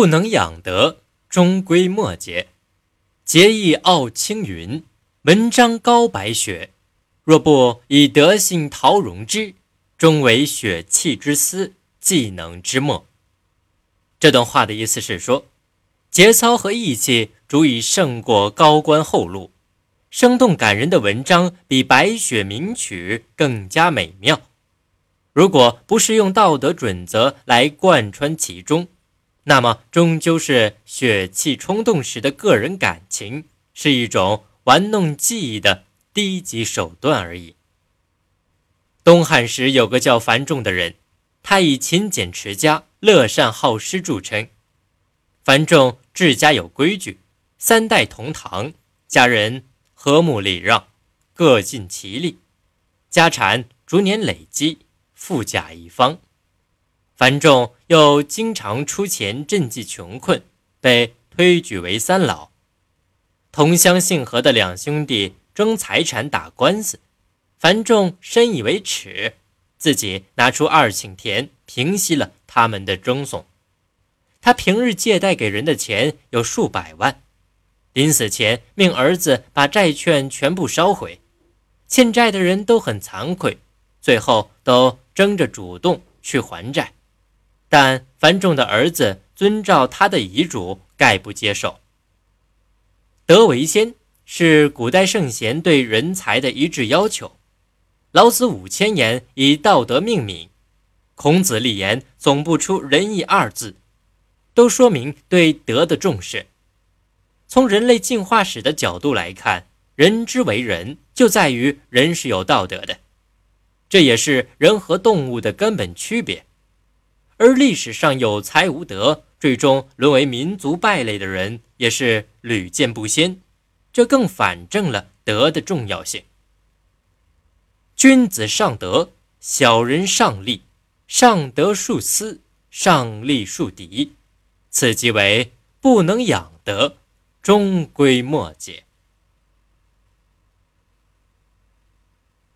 不能养德，终归末节。节义傲青云，文章高白雪。若不以德性陶融之，终为血气之私，技能之末。这段话的意思是说，节操和义气足以胜过高官厚禄，生动感人的文章比白雪名曲更加美妙。如果不是用道德准则来贯穿其中，那么终究是血气冲动时的个人感情，是一种玩弄技艺的。低级手段而已。东汉时有个叫樊仲的人，他以勤俭持家、乐善好施著称。樊仲治家有规矩，三代同堂，家人和睦礼让，各尽其力，家产逐年累积，富甲一方。樊仲又经常出钱赈济穷困，被推举为三老。同乡姓何的两兄弟。争财产、打官司，樊仲深以为耻，自己拿出二顷田平息了他们的争讼。他平日借贷给人的钱有数百万，临死前命儿子把债券全部烧毁。欠债的人都很惭愧，最后都争着主动去还债，但樊仲的儿子遵照他的遗嘱，概不接受。德为先。是古代圣贤对人才的一致要求。老子五千言以道德命名，孔子立言总不出仁义二字，都说明对德的重视。从人类进化史的角度来看，人之为人，就在于人是有道德的，这也是人和动物的根本区别。而历史上有才无德，最终沦为民族败类的人，也是屡见不鲜。这更反证了德的重要性。君子尚德，小人尚利；尚德树私，尚利树敌。此即为不能养德，终归末节。